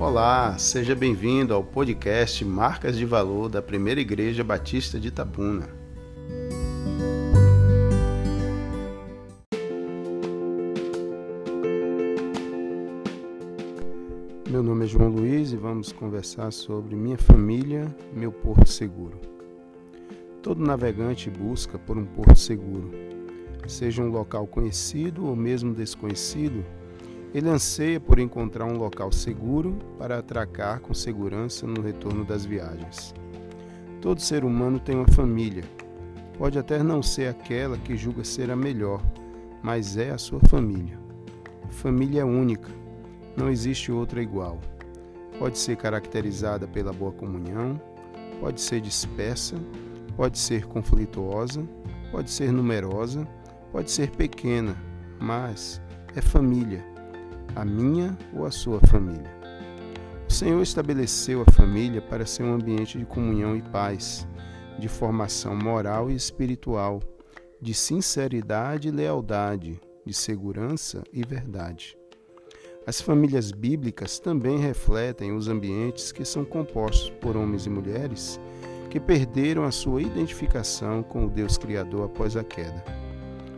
Olá, seja bem-vindo ao podcast Marcas de Valor da Primeira Igreja Batista de Itabuna. Meu nome é João Luiz e vamos conversar sobre minha família, meu porto seguro. Todo navegante busca por um porto seguro, seja um local conhecido ou mesmo desconhecido ele anseia por encontrar um local seguro para atracar com segurança no retorno das viagens. Todo ser humano tem uma família. Pode até não ser aquela que julga ser a melhor, mas é a sua família. Família é única, não existe outra igual. Pode ser caracterizada pela boa comunhão, pode ser dispersa, pode ser conflituosa, pode ser numerosa, pode ser pequena, mas é família a minha ou a sua família. O Senhor estabeleceu a família para ser um ambiente de comunhão e paz, de formação moral e espiritual, de sinceridade e lealdade, de segurança e verdade. As famílias bíblicas também refletem os ambientes que são compostos por homens e mulheres que perderam a sua identificação com o Deus Criador após a queda.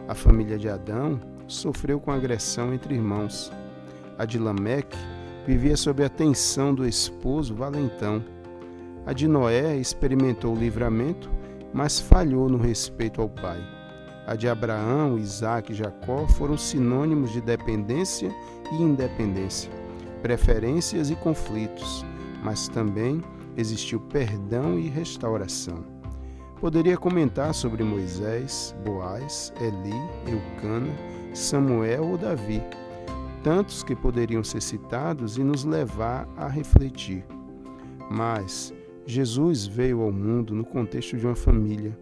A família de Adão sofreu com agressão entre irmãos, a de Lameque, vivia sob a tensão do esposo valentão. A de Noé experimentou o livramento, mas falhou no respeito ao pai. A de Abraão, Isaac e Jacó foram sinônimos de dependência e independência, preferências e conflitos, mas também existiu perdão e restauração. Poderia comentar sobre Moisés, Boaz, Eli, Eucana, Samuel ou Davi, tantos que poderiam ser citados e nos levar a refletir. Mas Jesus veio ao mundo no contexto de uma família.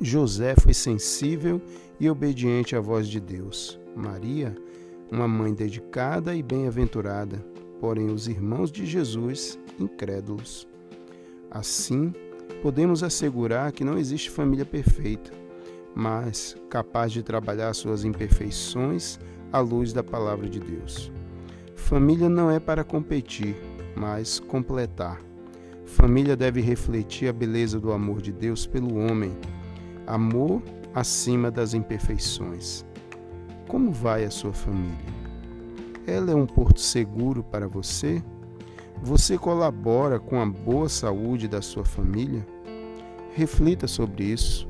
José foi sensível e obediente à voz de Deus. Maria, uma mãe dedicada e bem-aventurada, porém os irmãos de Jesus, incrédulos. Assim, podemos assegurar que não existe família perfeita, mas capaz de trabalhar suas imperfeições à luz da palavra de Deus. Família não é para competir, mas completar. Família deve refletir a beleza do amor de Deus pelo homem, amor acima das imperfeições. Como vai a sua família? Ela é um porto seguro para você? Você colabora com a boa saúde da sua família? Reflita sobre isso.